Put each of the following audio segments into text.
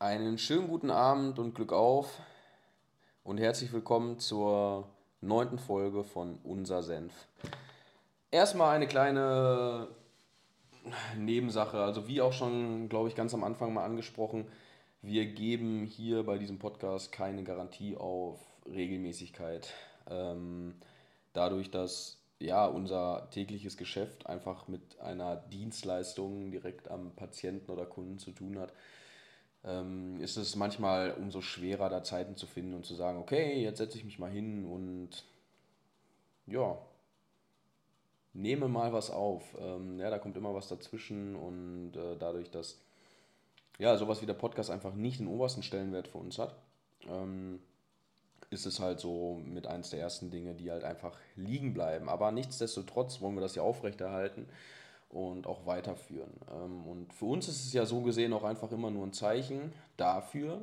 Einen schönen guten Abend und Glück auf und herzlich willkommen zur neunten Folge von Unser Senf. Erstmal eine kleine Nebensache, also wie auch schon, glaube ich, ganz am Anfang mal angesprochen, wir geben hier bei diesem Podcast keine Garantie auf Regelmäßigkeit. Ähm, dadurch, dass ja unser tägliches Geschäft einfach mit einer Dienstleistung direkt am Patienten oder Kunden zu tun hat, ähm, ist es manchmal umso schwerer, da Zeiten zu finden und zu sagen, okay, jetzt setze ich mich mal hin und ja, nehme mal was auf. Ähm, ja, da kommt immer was dazwischen und äh, dadurch, dass ja, sowas wie der Podcast einfach nicht den obersten Stellenwert für uns hat, ähm, ist es halt so mit eins der ersten Dinge, die halt einfach liegen bleiben. Aber nichtsdestotrotz wollen wir das ja aufrechterhalten und auch weiterführen. Ähm, und für uns ist es ja so gesehen auch einfach immer nur ein Zeichen dafür,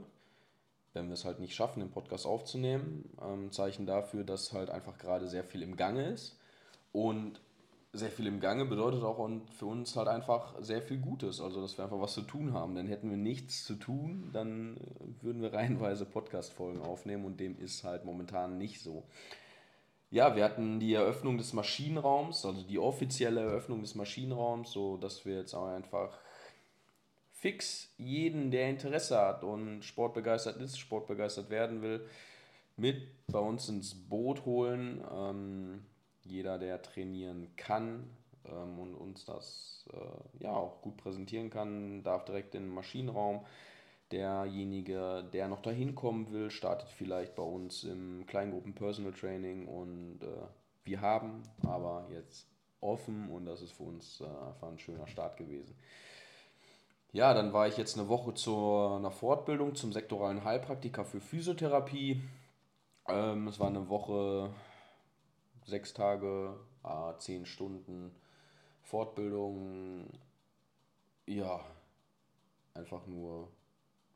wenn wir es halt nicht schaffen, den Podcast aufzunehmen, ein ähm, Zeichen dafür, dass halt einfach gerade sehr viel im Gange ist. Und sehr viel im Gange bedeutet auch für uns halt einfach sehr viel Gutes. Also, dass wir einfach was zu tun haben. Denn hätten wir nichts zu tun, dann würden wir reihenweise Podcast-Folgen aufnehmen und dem ist halt momentan nicht so. Ja, wir hatten die Eröffnung des Maschinenraums, also die offizielle Eröffnung des Maschinenraums, so dass wir jetzt auch einfach fix jeden, der Interesse hat und sportbegeistert ist, sportbegeistert werden will, mit bei uns ins Boot holen. Ähm, jeder, der trainieren kann ähm, und uns das äh, ja auch gut präsentieren kann, darf direkt in den Maschinenraum. Derjenige, der noch dahin kommen will, startet vielleicht bei uns im Kleingruppen Personal Training und äh, wir haben aber jetzt offen und das ist für uns äh, einfach ein schöner Start gewesen. Ja, dann war ich jetzt eine Woche zu einer Fortbildung zum sektoralen Heilpraktiker für Physiotherapie. Ähm, es war eine Woche sechs Tage, äh, zehn Stunden Fortbildung. Ja, einfach nur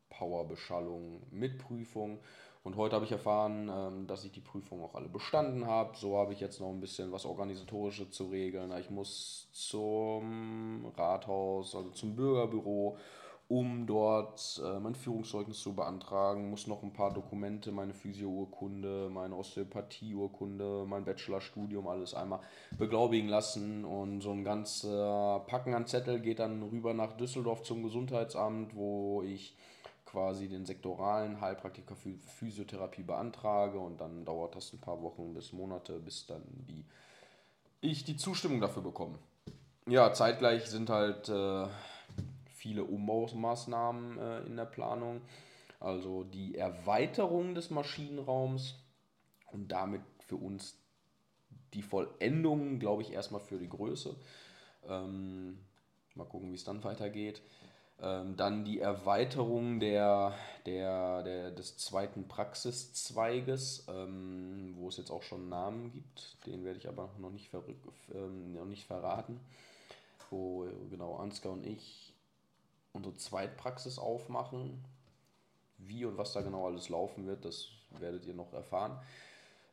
Powerbeschallung mit Prüfung. Und heute habe ich erfahren, ähm, dass ich die Prüfung auch alle bestanden habe. So habe ich jetzt noch ein bisschen was Organisatorisches zu regeln. Ich muss zum Rathaus, also zum Bürgerbüro um dort äh, mein Führungszeugnis zu beantragen, muss noch ein paar Dokumente, meine Physio-Urkunde, meine Osteopathie-Urkunde, mein Bachelorstudium, alles einmal beglaubigen lassen und so ein ganz äh, Packen an Zettel geht dann rüber nach Düsseldorf zum Gesundheitsamt, wo ich quasi den sektoralen Heilpraktiker für Physiotherapie beantrage und dann dauert das ein paar Wochen bis Monate, bis dann die, ich die Zustimmung dafür bekomme. Ja, zeitgleich sind halt äh, viele Umbaumaßnahmen äh, in der Planung. Also die Erweiterung des Maschinenraums und damit für uns die Vollendung, glaube ich, erstmal für die Größe. Ähm, mal gucken, wie es dann weitergeht. Ähm, dann die Erweiterung der, der, der, des zweiten Praxiszweiges, ähm, wo es jetzt auch schon einen Namen gibt. Den werde ich aber noch nicht, ähm, noch nicht verraten. Wo genau Ansgar und ich unsere Zweitpraxis aufmachen. Wie und was da genau alles laufen wird, das werdet ihr noch erfahren.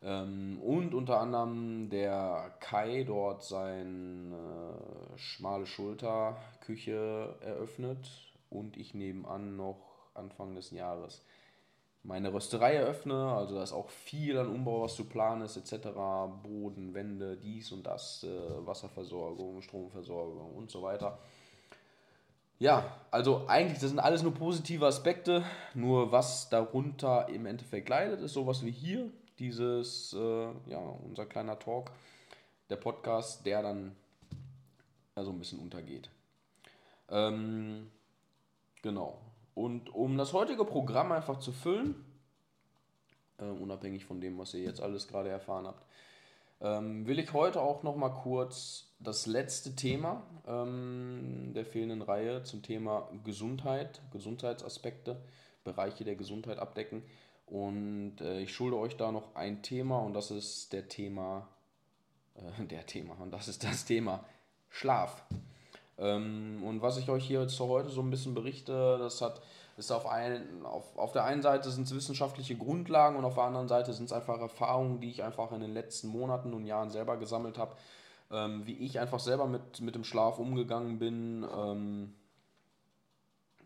Ähm, und unter anderem der Kai dort seine äh, schmale Schulter-Küche eröffnet und ich nebenan noch Anfang des Jahres meine Rösterei eröffne. Also da ist auch viel an Umbau, was zu planen ist, etc. Boden, Wände, dies und das, äh, Wasserversorgung, Stromversorgung und so weiter. Ja, also eigentlich, das sind alles nur positive Aspekte. Nur was darunter im Endeffekt leidet, ist sowas wie hier, dieses, äh, ja, unser kleiner Talk, der Podcast, der dann ja, so ein bisschen untergeht. Ähm, genau. Und um das heutige Programm einfach zu füllen, äh, unabhängig von dem, was ihr jetzt alles gerade erfahren habt, ähm, will ich heute auch noch mal kurz das letzte Thema ähm, der fehlenden Reihe zum Thema Gesundheit, Gesundheitsaspekte, Bereiche der Gesundheit abdecken. Und äh, ich schulde euch da noch ein Thema und das ist der Thema, äh, der Thema, und das ist das Thema Schlaf. Ähm, und was ich euch hier jetzt heute so ein bisschen berichte, das hat ist auf, ein, auf, auf der einen Seite sind es wissenschaftliche Grundlagen und auf der anderen Seite sind es einfach Erfahrungen, die ich einfach in den letzten Monaten und Jahren selber gesammelt habe, ähm, wie ich einfach selber mit, mit dem Schlaf umgegangen bin, ähm,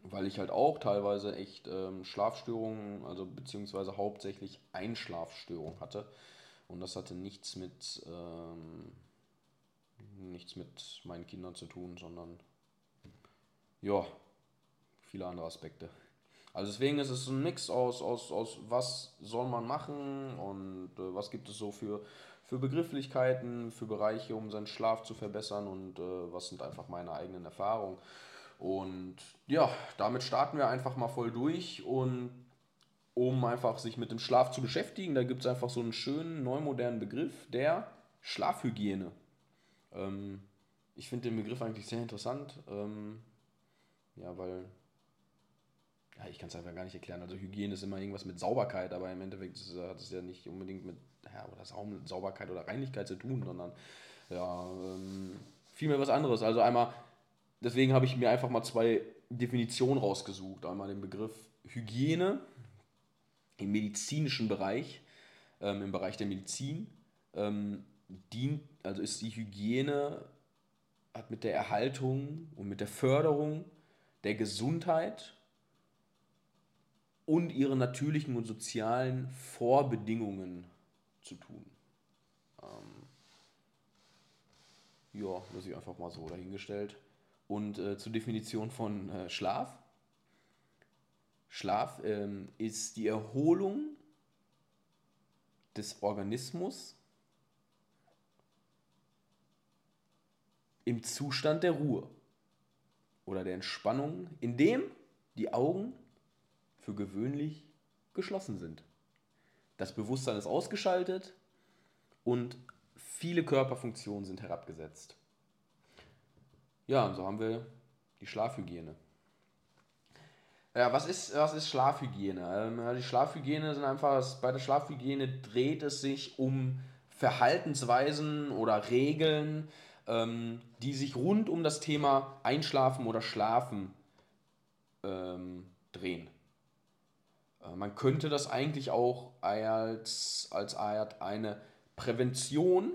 weil ich halt auch teilweise echt ähm, Schlafstörungen, also beziehungsweise hauptsächlich Einschlafstörungen hatte. Und das hatte nichts mit, ähm, nichts mit meinen Kindern zu tun, sondern ja, viele andere Aspekte. Also deswegen ist es ein Mix aus, aus, aus was soll man machen und äh, was gibt es so für, für Begrifflichkeiten, für Bereiche, um seinen Schlaf zu verbessern und äh, was sind einfach meine eigenen Erfahrungen. Und ja, damit starten wir einfach mal voll durch und um einfach sich mit dem Schlaf zu beschäftigen, da gibt es einfach so einen schönen neumodernen Begriff der Schlafhygiene. Ähm, ich finde den Begriff eigentlich sehr interessant, ähm, ja, weil ja, ich kann es einfach gar nicht erklären. Also Hygiene ist immer irgendwas mit Sauberkeit, aber im Endeffekt ist, hat es ja nicht unbedingt mit ja, oder Sauberkeit oder Reinigkeit zu tun, sondern ja, ähm, vielmehr was anderes. Also einmal deswegen habe ich mir einfach mal zwei Definitionen rausgesucht. Einmal den Begriff Hygiene im medizinischen Bereich, ähm, im Bereich der Medizin, ähm, dient, also ist die Hygiene, hat mit der Erhaltung und mit der Förderung der Gesundheit und ihren natürlichen und sozialen Vorbedingungen zu tun. Ähm, ja, das ich einfach mal so dahingestellt. Und äh, zur Definition von äh, Schlaf. Schlaf ähm, ist die Erholung des Organismus im Zustand der Ruhe oder der Entspannung, in dem die Augen für gewöhnlich geschlossen sind. Das Bewusstsein ist ausgeschaltet und viele Körperfunktionen sind herabgesetzt. Ja, und so haben wir die Schlafhygiene. Ja, was ist, was ist Schlafhygiene? Ähm, die Schlafhygiene sind einfach, bei der Schlafhygiene dreht es sich um Verhaltensweisen oder Regeln, ähm, die sich rund um das Thema Einschlafen oder Schlafen ähm, drehen. Äh, man könnte das eigentlich auch als, als eine Prävention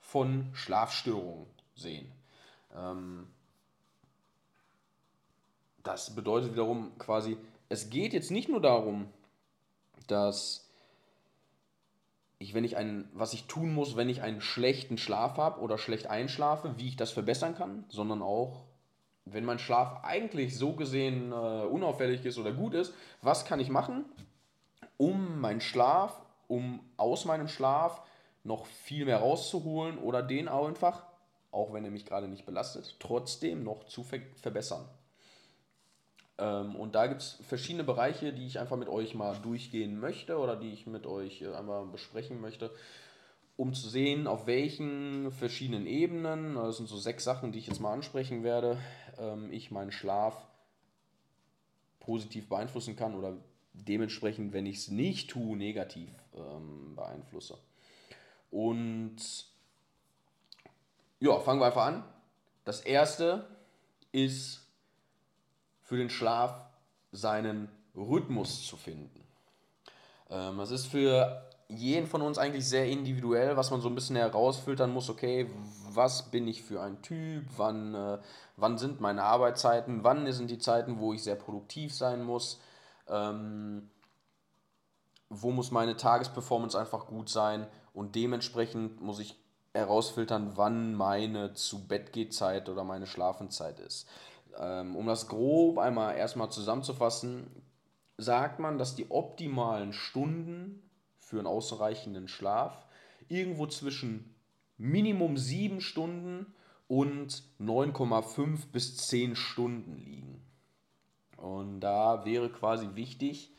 von Schlafstörungen sehen. Ähm, das bedeutet wiederum quasi, es geht jetzt nicht nur darum, dass ich, wenn ich einen, was ich tun muss, wenn ich einen schlechten Schlaf habe oder schlecht einschlafe, wie ich das verbessern kann, sondern auch, wenn mein Schlaf eigentlich so gesehen äh, unauffällig ist oder gut ist, was kann ich machen, um meinen Schlaf, um aus meinem Schlaf noch viel mehr rauszuholen oder den auch einfach auch wenn er mich gerade nicht belastet, trotzdem noch zu ver verbessern. Ähm, und da gibt es verschiedene Bereiche, die ich einfach mit euch mal durchgehen möchte oder die ich mit euch äh, einmal besprechen möchte, um zu sehen, auf welchen verschiedenen Ebenen, das sind so sechs Sachen, die ich jetzt mal ansprechen werde, ähm, ich meinen Schlaf positiv beeinflussen kann oder dementsprechend, wenn ich es nicht tue, negativ ähm, beeinflusse. Und ja, fangen wir einfach an. Das erste ist für den Schlaf seinen Rhythmus zu finden. Ähm, das ist für jeden von uns eigentlich sehr individuell, was man so ein bisschen herausfiltern muss, okay, was bin ich für ein Typ, wann, äh, wann sind meine Arbeitszeiten, wann sind die Zeiten, wo ich sehr produktiv sein muss, ähm, wo muss meine Tagesperformance einfach gut sein? Und dementsprechend muss ich herausfiltern, wann meine zu Bett Zeit oder meine Schlafenszeit ist. Ähm, um das grob einmal erstmal zusammenzufassen, sagt man, dass die optimalen Stunden für einen ausreichenden Schlaf irgendwo zwischen Minimum 7 Stunden und 9,5 bis 10 Stunden liegen. Und da wäre quasi wichtig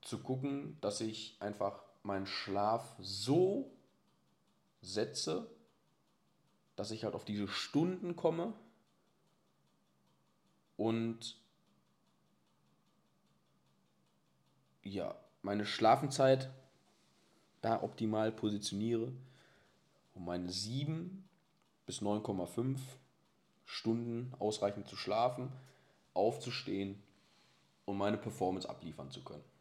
zu gucken, dass ich einfach meinen Schlaf so setze, dass ich halt auf diese Stunden komme und ja, meine Schlafenszeit da optimal positioniere, um meine 7 bis 9,5 Stunden ausreichend zu schlafen, aufzustehen und meine Performance abliefern zu können.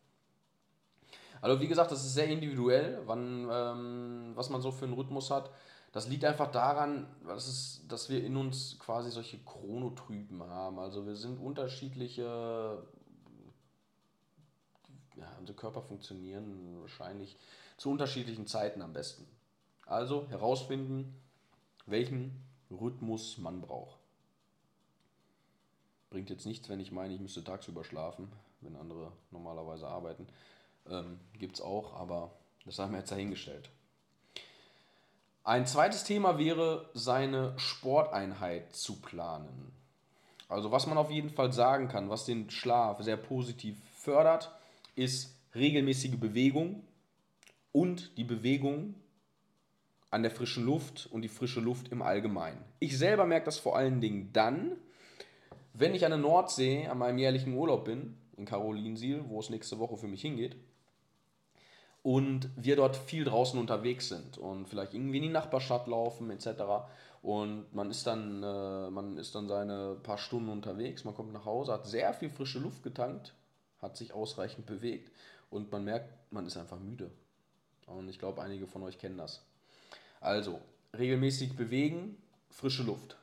Also wie gesagt, das ist sehr individuell, wann, ähm, was man so für einen Rhythmus hat. Das liegt einfach daran, dass, es, dass wir in uns quasi solche Chronotypen haben. Also wir sind unterschiedliche, ja, unsere Körper funktionieren wahrscheinlich zu unterschiedlichen Zeiten am besten. Also herausfinden, welchen Rhythmus man braucht. Bringt jetzt nichts, wenn ich meine, ich müsste tagsüber schlafen, wenn andere normalerweise arbeiten. Ähm, Gibt es auch, aber das haben wir jetzt dahingestellt. Ein zweites Thema wäre, seine Sporteinheit zu planen. Also was man auf jeden Fall sagen kann, was den Schlaf sehr positiv fördert, ist regelmäßige Bewegung und die Bewegung an der frischen Luft und die frische Luft im Allgemeinen. Ich selber merke das vor allen Dingen dann, wenn ich an der Nordsee an meinem jährlichen Urlaub bin, in Karolinsiel, wo es nächste Woche für mich hingeht, und wir dort viel draußen unterwegs sind und vielleicht irgendwie in die Nachbarstadt laufen etc. Und man ist dann, äh, man ist dann seine paar Stunden unterwegs, man kommt nach Hause, hat sehr viel frische Luft getankt, hat sich ausreichend bewegt und man merkt, man ist einfach müde. Und ich glaube, einige von euch kennen das. Also, regelmäßig bewegen, frische Luft.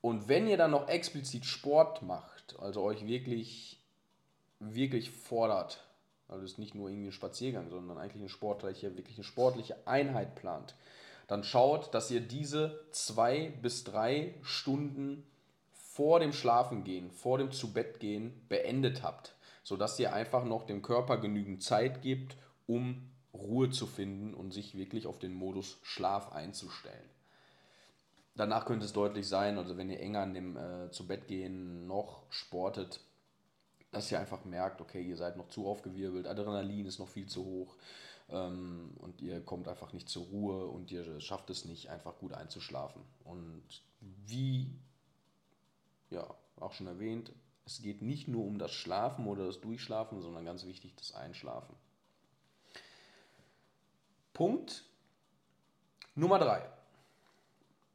Und wenn ihr dann noch explizit Sport macht, also euch wirklich, wirklich fordert, also es ist nicht nur irgendwie ein Spaziergang, sondern eigentlich eine sportliche, wirklich eine sportliche Einheit plant, dann schaut, dass ihr diese zwei bis drei Stunden vor dem Schlafengehen, vor dem Zubettgehen beendet habt, sodass ihr einfach noch dem Körper genügend Zeit gibt, um Ruhe zu finden und sich wirklich auf den Modus Schlaf einzustellen. Danach könnte es deutlich sein, also wenn ihr enger an dem äh, zu Bett gehen noch sportet, dass ihr einfach merkt, okay, ihr seid noch zu aufgewirbelt, Adrenalin ist noch viel zu hoch ähm, und ihr kommt einfach nicht zur Ruhe und ihr schafft es nicht, einfach gut einzuschlafen. Und wie ja auch schon erwähnt, es geht nicht nur um das Schlafen oder das Durchschlafen, sondern ganz wichtig das Einschlafen. Punkt Nummer drei.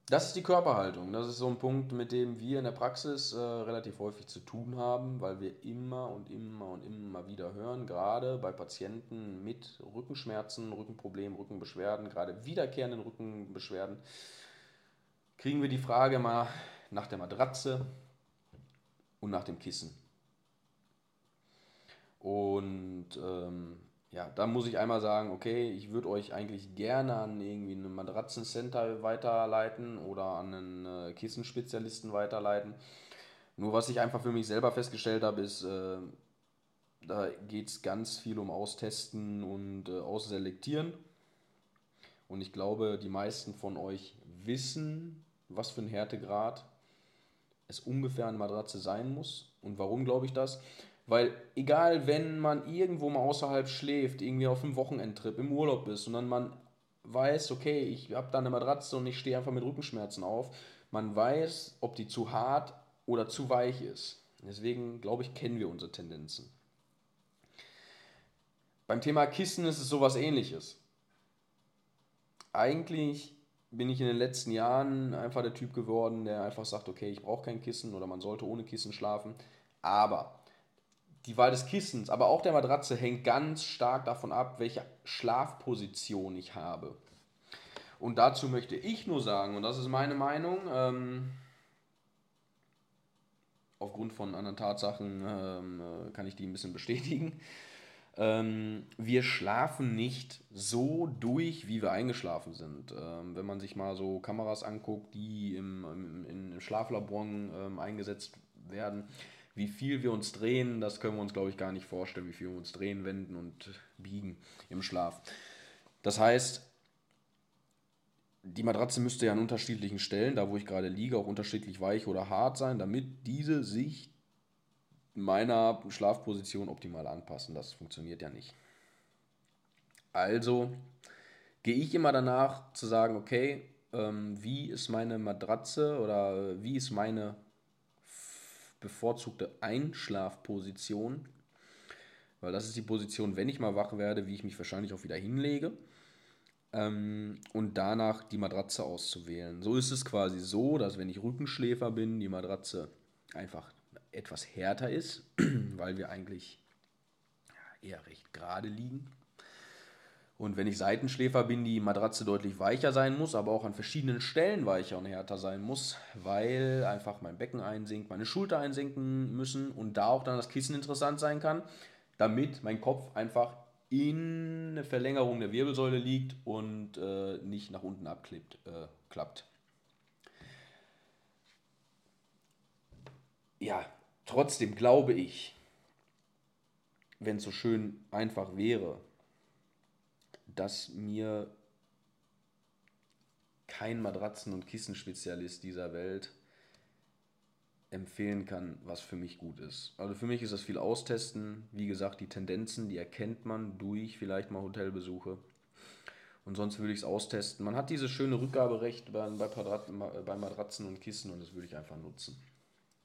Das ist die Körperhaltung. Das ist so ein Punkt, mit dem wir in der Praxis äh, relativ häufig zu tun haben, weil wir immer und immer und immer wieder hören, gerade bei Patienten mit Rückenschmerzen, Rückenproblemen, Rückenbeschwerden, gerade wiederkehrenden Rückenbeschwerden, kriegen wir die Frage mal nach der Matratze und nach dem Kissen. Und ähm, ja, da muss ich einmal sagen, okay, ich würde euch eigentlich gerne an irgendwie einen Matratzencenter weiterleiten oder an einen äh, Kissenspezialisten weiterleiten. Nur was ich einfach für mich selber festgestellt habe, ist, äh, da geht es ganz viel um Austesten und äh, Ausselektieren. Und ich glaube, die meisten von euch wissen, was für ein Härtegrad es ungefähr an Matratze sein muss. Und warum glaube ich das? Weil egal, wenn man irgendwo mal außerhalb schläft, irgendwie auf einem Wochenendtrip, im Urlaub ist und dann man weiß, okay, ich habe da eine Matratze und ich stehe einfach mit Rückenschmerzen auf, man weiß, ob die zu hart oder zu weich ist. Deswegen, glaube ich, kennen wir unsere Tendenzen. Beim Thema Kissen ist es sowas ähnliches. Eigentlich bin ich in den letzten Jahren einfach der Typ geworden, der einfach sagt, okay, ich brauche kein Kissen oder man sollte ohne Kissen schlafen. Aber die Wahl des Kissens, aber auch der Matratze hängt ganz stark davon ab, welche Schlafposition ich habe. Und dazu möchte ich nur sagen, und das ist meine Meinung, ähm, aufgrund von anderen Tatsachen ähm, äh, kann ich die ein bisschen bestätigen. Ähm, wir schlafen nicht so durch, wie wir eingeschlafen sind. Ähm, wenn man sich mal so Kameras anguckt, die im, im, im Schlaflabor ähm, eingesetzt werden, wie viel wir uns drehen, das können wir uns, glaube ich, gar nicht vorstellen, wie viel wir uns drehen, wenden und biegen im Schlaf. Das heißt, die Matratze müsste ja an unterschiedlichen Stellen, da wo ich gerade liege, auch unterschiedlich weich oder hart sein, damit diese sich meiner Schlafposition optimal anpassen. Das funktioniert ja nicht. Also gehe ich immer danach zu sagen, okay, ähm, wie ist meine Matratze oder wie ist meine bevorzugte Einschlafposition, weil das ist die Position, wenn ich mal wach werde, wie ich mich wahrscheinlich auch wieder hinlege ähm, und danach die Matratze auszuwählen. So ist es quasi so, dass wenn ich Rückenschläfer bin, die Matratze einfach etwas härter ist, weil wir eigentlich eher recht gerade liegen. Und wenn ich Seitenschläfer bin, die Matratze deutlich weicher sein muss, aber auch an verschiedenen Stellen weicher und härter sein muss, weil einfach mein Becken einsinkt, meine Schulter einsinken müssen und da auch dann das Kissen interessant sein kann, damit mein Kopf einfach in eine Verlängerung der Wirbelsäule liegt und äh, nicht nach unten abklappt. Äh, klappt. Ja, trotzdem glaube ich, wenn es so schön einfach wäre, dass mir kein Matratzen- und Kissenspezialist dieser Welt empfehlen kann, was für mich gut ist. Also für mich ist das viel austesten. Wie gesagt, die Tendenzen, die erkennt man durch vielleicht mal Hotelbesuche. Und sonst würde ich es austesten. Man hat dieses schöne Rückgaberecht bei, bei, bei Matratzen und Kissen und das würde ich einfach nutzen.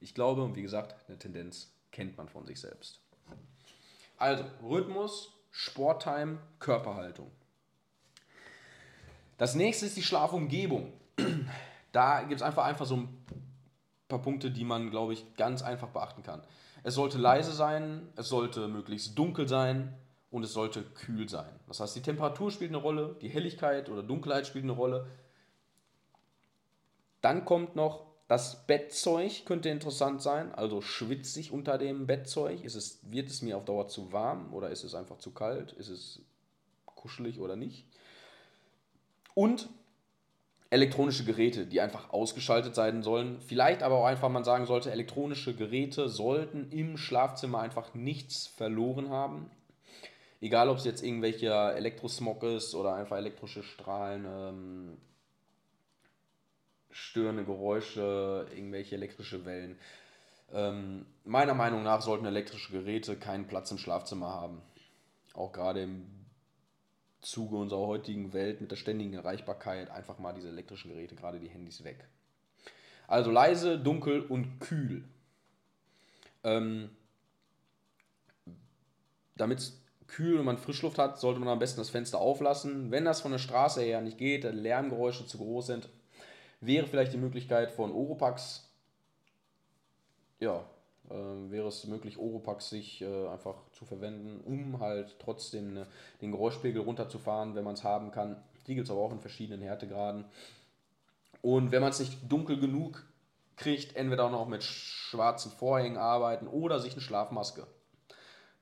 Ich glaube, und wie gesagt, eine Tendenz kennt man von sich selbst. Also, Rhythmus, Sporttime, Körperhaltung. Das nächste ist die Schlafumgebung. Da gibt es einfach, einfach so ein paar Punkte, die man, glaube ich, ganz einfach beachten kann. Es sollte leise sein, es sollte möglichst dunkel sein und es sollte kühl sein. Das heißt, die Temperatur spielt eine Rolle, die Helligkeit oder Dunkelheit spielt eine Rolle. Dann kommt noch das Bettzeug, könnte interessant sein. Also schwitze ich unter dem Bettzeug? Ist es, wird es mir auf Dauer zu warm oder ist es einfach zu kalt? Ist es kuschelig oder nicht? Und elektronische Geräte, die einfach ausgeschaltet sein sollen. Vielleicht aber auch einfach, man sagen sollte, elektronische Geräte sollten im Schlafzimmer einfach nichts verloren haben. Egal, ob es jetzt irgendwelcher Elektrosmog ist oder einfach elektrische Strahlen, ähm, störende Geräusche, irgendwelche elektrische Wellen. Ähm, meiner Meinung nach sollten elektrische Geräte keinen Platz im Schlafzimmer haben. Auch gerade im Zuge unserer heutigen Welt mit der ständigen Erreichbarkeit einfach mal diese elektrischen Geräte, gerade die Handys, weg. Also leise, dunkel und kühl. Ähm, Damit es kühl und man Frischluft hat, sollte man am besten das Fenster auflassen. Wenn das von der Straße her nicht geht, Lärmgeräusche zu groß sind, wäre vielleicht die Möglichkeit von Oropax, ja, äh, wäre es möglich, Oropax sich äh, einfach zu verwenden, um halt trotzdem ne, den Geräuschpegel runterzufahren, wenn man es haben kann. Die gibt es aber auch in verschiedenen Härtegraden. Und wenn man es nicht dunkel genug kriegt, entweder auch noch mit schwarzen Vorhängen arbeiten oder sich eine Schlafmaske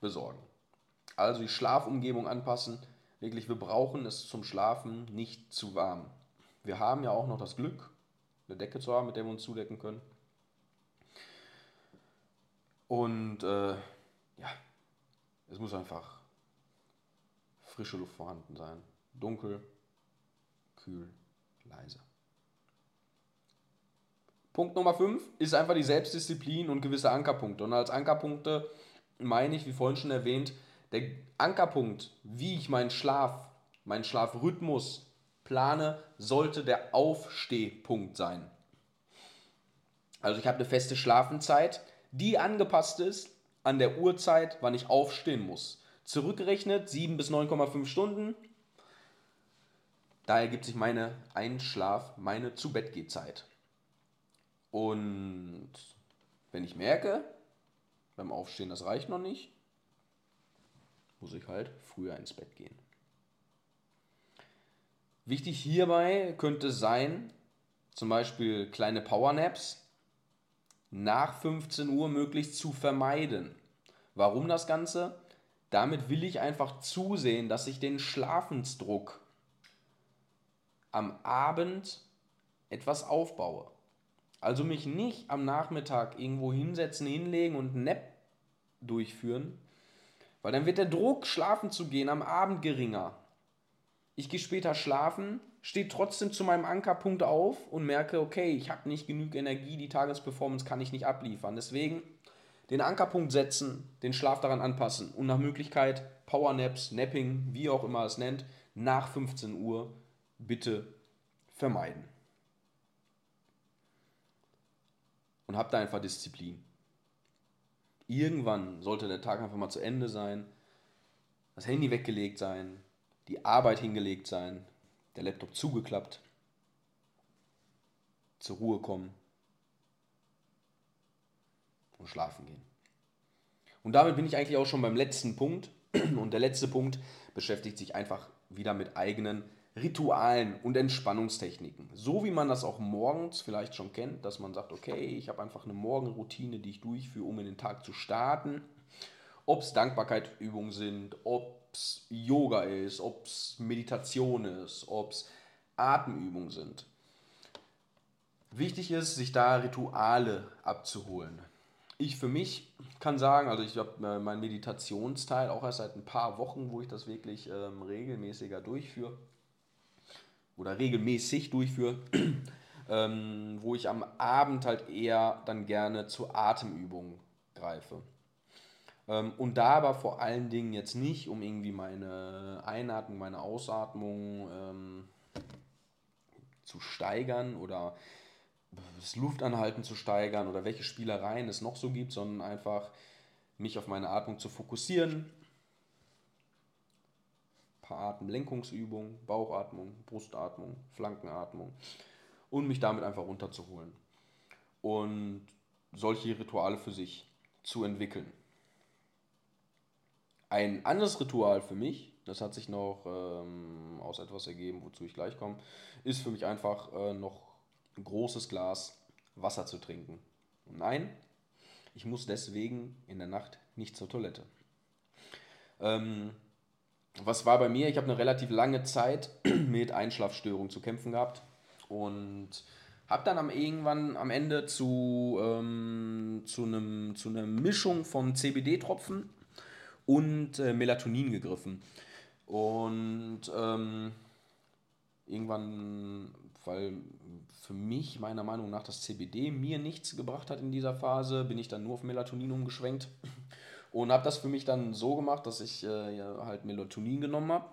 besorgen. Also die Schlafumgebung anpassen. Wirklich, wir brauchen es zum Schlafen nicht zu warm. Wir haben ja auch noch das Glück, eine Decke zu haben, mit der wir uns zudecken können. Und äh, ja, es muss einfach frische Luft vorhanden sein. Dunkel, kühl, leise. Punkt Nummer 5 ist einfach die Selbstdisziplin und gewisse Ankerpunkte. Und als Ankerpunkte meine ich, wie vorhin schon erwähnt, der Ankerpunkt, wie ich meinen Schlaf, meinen Schlafrhythmus plane, sollte der Aufstehpunkt sein. Also ich habe eine feste Schlafenszeit, die angepasst ist an der Uhrzeit, wann ich aufstehen muss. Zurückgerechnet 7 bis 9,5 Stunden. Da ergibt sich meine Einschlaf, meine zu Bett Zeit. Und wenn ich merke, beim Aufstehen, das reicht noch nicht, muss ich halt früher ins Bett gehen. Wichtig hierbei könnte sein, zum Beispiel kleine Powernaps nach 15 Uhr möglichst zu vermeiden. Warum das Ganze? Damit will ich einfach zusehen, dass ich den Schlafensdruck am Abend etwas aufbaue. Also mich nicht am Nachmittag irgendwo hinsetzen, hinlegen und Nap durchführen, weil dann wird der Druck, schlafen zu gehen, am Abend geringer ich gehe später schlafen, stehe trotzdem zu meinem Ankerpunkt auf und merke, okay, ich habe nicht genug Energie, die Tagesperformance kann ich nicht abliefern. Deswegen den Ankerpunkt setzen, den Schlaf daran anpassen und nach Möglichkeit Powernaps, Napping, wie auch immer es nennt, nach 15 Uhr bitte vermeiden. Und habt da einfach Disziplin. Irgendwann sollte der Tag einfach mal zu Ende sein, das Handy weggelegt sein, die Arbeit hingelegt sein, der Laptop zugeklappt, zur Ruhe kommen und schlafen gehen. Und damit bin ich eigentlich auch schon beim letzten Punkt. Und der letzte Punkt beschäftigt sich einfach wieder mit eigenen Ritualen und Entspannungstechniken. So wie man das auch morgens vielleicht schon kennt, dass man sagt, okay, ich habe einfach eine Morgenroutine, die ich durchführe, um in den Tag zu starten. Ob es Dankbarkeitsübungen sind, ob es Yoga ist, ob es Meditation ist, ob es Atemübungen sind. Wichtig ist, sich da Rituale abzuholen. Ich für mich kann sagen, also ich habe äh, meinen Meditationsteil auch erst seit ein paar Wochen, wo ich das wirklich ähm, regelmäßiger durchführe oder regelmäßig durchführe, ähm, wo ich am Abend halt eher dann gerne zur Atemübung greife. Ähm, und da aber vor allen Dingen jetzt nicht, um irgendwie meine Einatmung, meine Ausatmung ähm, zu steigern oder das Luftanhalten zu steigern oder welche Spielereien es noch so gibt, sondern einfach mich auf meine Atmung zu fokussieren. Ein paar Atemlenkungsübungen, Bauchatmung, Brustatmung, Flankenatmung und mich damit einfach runterzuholen. Und solche Rituale für sich zu entwickeln. Ein anderes Ritual für mich, das hat sich noch ähm, aus etwas ergeben, wozu ich gleich komme, ist für mich einfach äh, noch ein großes Glas Wasser zu trinken. Und nein, ich muss deswegen in der Nacht nicht zur Toilette. Ähm, was war bei mir? Ich habe eine relativ lange Zeit mit Einschlafstörungen zu kämpfen gehabt und habe dann am irgendwann am Ende zu, ähm, zu, einem, zu einer Mischung von CBD-Tropfen und äh, Melatonin gegriffen. Und ähm, irgendwann, weil für mich meiner Meinung nach das CBD mir nichts gebracht hat in dieser Phase, bin ich dann nur auf Melatonin umgeschwenkt und habe das für mich dann so gemacht, dass ich äh, ja, halt Melatonin genommen habe.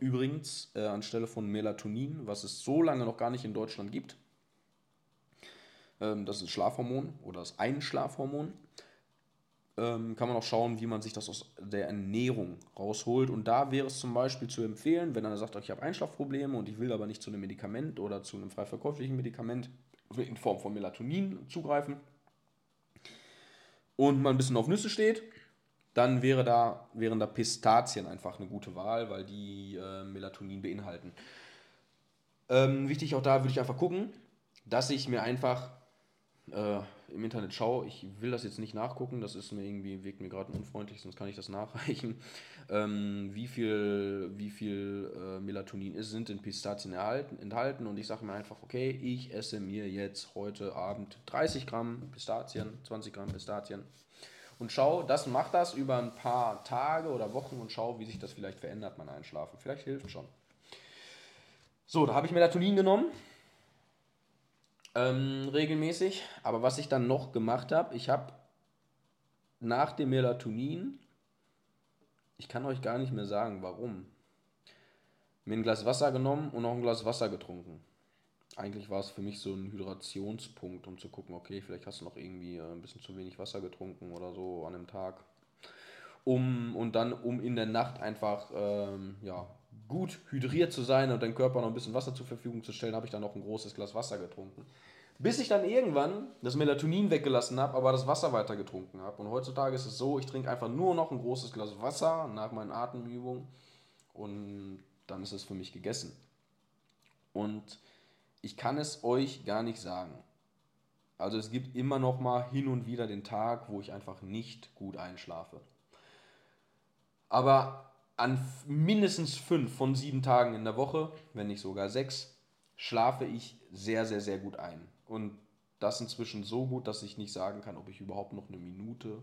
Übrigens äh, anstelle von Melatonin, was es so lange noch gar nicht in Deutschland gibt. Ähm, das ist Schlafhormon oder das Einschlafhormon ähm, kann man auch schauen, wie man sich das aus der Ernährung rausholt. Und da wäre es zum Beispiel zu empfehlen, wenn einer sagt, ich habe Einschlafprobleme und ich will aber nicht zu einem Medikament oder zu einem frei verkäuflichen Medikament in Form von Melatonin zugreifen und man ein bisschen auf Nüsse steht, dann wäre da, wären da Pistazien einfach eine gute Wahl, weil die äh, Melatonin beinhalten. Ähm, wichtig auch da würde ich einfach gucken, dass ich mir einfach äh, im Internet schaue, ich will das jetzt nicht nachgucken, das ist mir irgendwie, wirkt mir gerade unfreundlich, sonst kann ich das nachreichen, ähm, wie viel, wie viel äh, Melatonin ist, sind in Pistazien erhalten, enthalten und ich sage mir einfach, okay, ich esse mir jetzt heute Abend 30 Gramm Pistazien, 20 Gramm Pistazien und schau, das macht das über ein paar Tage oder Wochen und schau, wie sich das vielleicht verändert, mein Einschlafen. Vielleicht hilft schon. So, da habe ich Melatonin genommen ähm, regelmäßig. Aber was ich dann noch gemacht habe, ich habe nach dem Melatonin, ich kann euch gar nicht mehr sagen, warum, mir ein Glas Wasser genommen und noch ein Glas Wasser getrunken. Eigentlich war es für mich so ein Hydrationspunkt, um zu gucken, okay, vielleicht hast du noch irgendwie äh, ein bisschen zu wenig Wasser getrunken oder so an einem Tag. Um, und dann, um in der Nacht einfach ähm, ja, gut hydriert zu sein und deinem Körper noch ein bisschen Wasser zur Verfügung zu stellen, habe ich dann noch ein großes Glas Wasser getrunken. Bis ich dann irgendwann das Melatonin weggelassen habe, aber das Wasser weiter getrunken habe. Und heutzutage ist es so, ich trinke einfach nur noch ein großes Glas Wasser nach meinen Atemübungen und dann ist es für mich gegessen. Und ich kann es euch gar nicht sagen. Also es gibt immer noch mal hin und wieder den Tag, wo ich einfach nicht gut einschlafe. Aber an mindestens fünf von sieben Tagen in der Woche, wenn nicht sogar sechs, schlafe ich sehr, sehr, sehr gut ein. Und das inzwischen so gut, dass ich nicht sagen kann, ob ich überhaupt noch eine Minute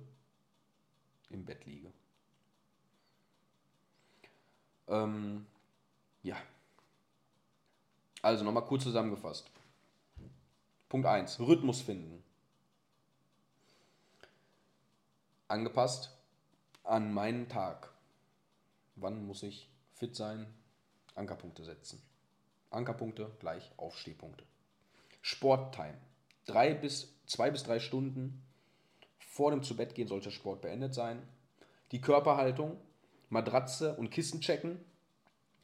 im Bett liege. Ähm, ja. Also nochmal kurz zusammengefasst. Punkt 1. Rhythmus finden. Angepasst an meinen Tag. Wann muss ich fit sein? Ankerpunkte setzen. Ankerpunkte gleich Aufstehpunkte. Sporttime. Drei bis, zwei bis drei Stunden vor dem Zubettgehen sollte Sport beendet sein. Die Körperhaltung, Matratze und Kissen checken,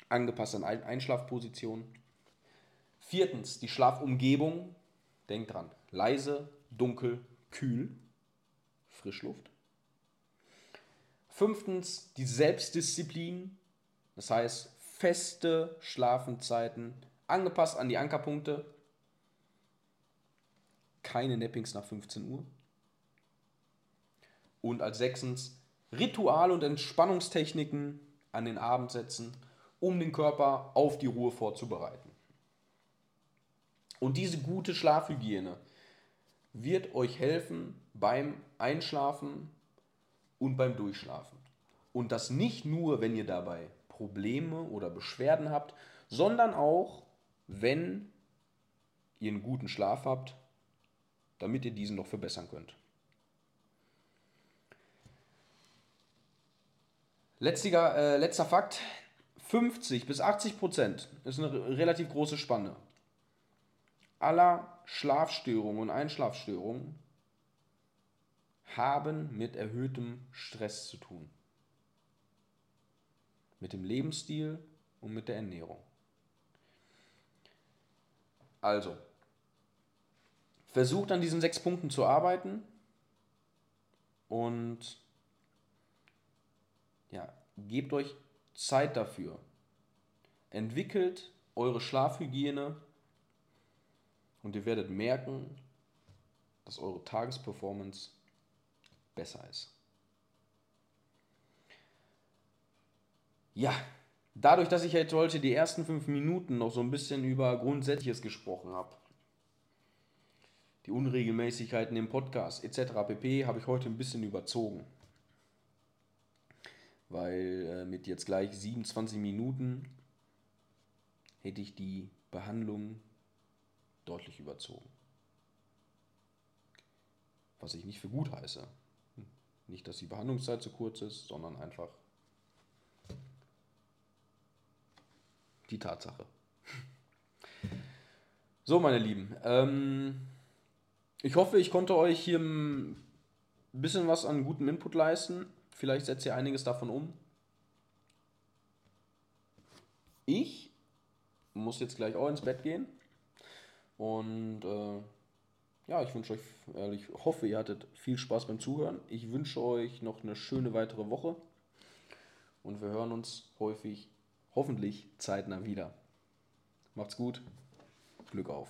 angepasst an Einschlafposition. Viertens, die Schlafumgebung. Denkt dran, leise, dunkel, kühl, Frischluft. Fünftens, die Selbstdisziplin. Das heißt, feste Schlafenzeiten, angepasst an die Ankerpunkte. Keine Nappings nach 15 Uhr. Und als sechstens Ritual- und Entspannungstechniken an den Abend setzen, um den Körper auf die Ruhe vorzubereiten. Und diese gute Schlafhygiene wird euch helfen beim Einschlafen und beim Durchschlafen. Und das nicht nur, wenn ihr dabei Probleme oder Beschwerden habt, sondern auch, wenn ihr einen guten Schlaf habt, damit ihr diesen noch verbessern könnt. Letztiger, äh, letzter Fakt, 50 bis 80 Prozent ist eine relativ große Spanne aller Schlafstörungen und Einschlafstörungen haben mit erhöhtem Stress zu tun. Mit dem Lebensstil und mit der Ernährung. Also, versucht an diesen sechs Punkten zu arbeiten und ja, gebt euch Zeit dafür. Entwickelt eure Schlafhygiene und ihr werdet merken, dass eure Tagesperformance besser ist. Ja, dadurch, dass ich jetzt heute die ersten fünf Minuten noch so ein bisschen über Grundsätzliches gesprochen habe, die Unregelmäßigkeiten im Podcast etc. pp, habe ich heute ein bisschen überzogen. Weil äh, mit jetzt gleich 27 Minuten hätte ich die Behandlung deutlich überzogen. Was ich nicht für gut heiße. Nicht, dass die Behandlungszeit zu kurz ist, sondern einfach die Tatsache. So, meine Lieben. Ähm, ich hoffe, ich konnte euch hier ein bisschen was an gutem Input leisten. Vielleicht setzt ihr einiges davon um. Ich muss jetzt gleich auch ins Bett gehen. Und äh, ja, ich wünsche euch, ehrlich, hoffe, ihr hattet viel Spaß beim Zuhören. Ich wünsche euch noch eine schöne weitere Woche. Und wir hören uns häufig, hoffentlich zeitnah wieder. Macht's gut. Glück auf.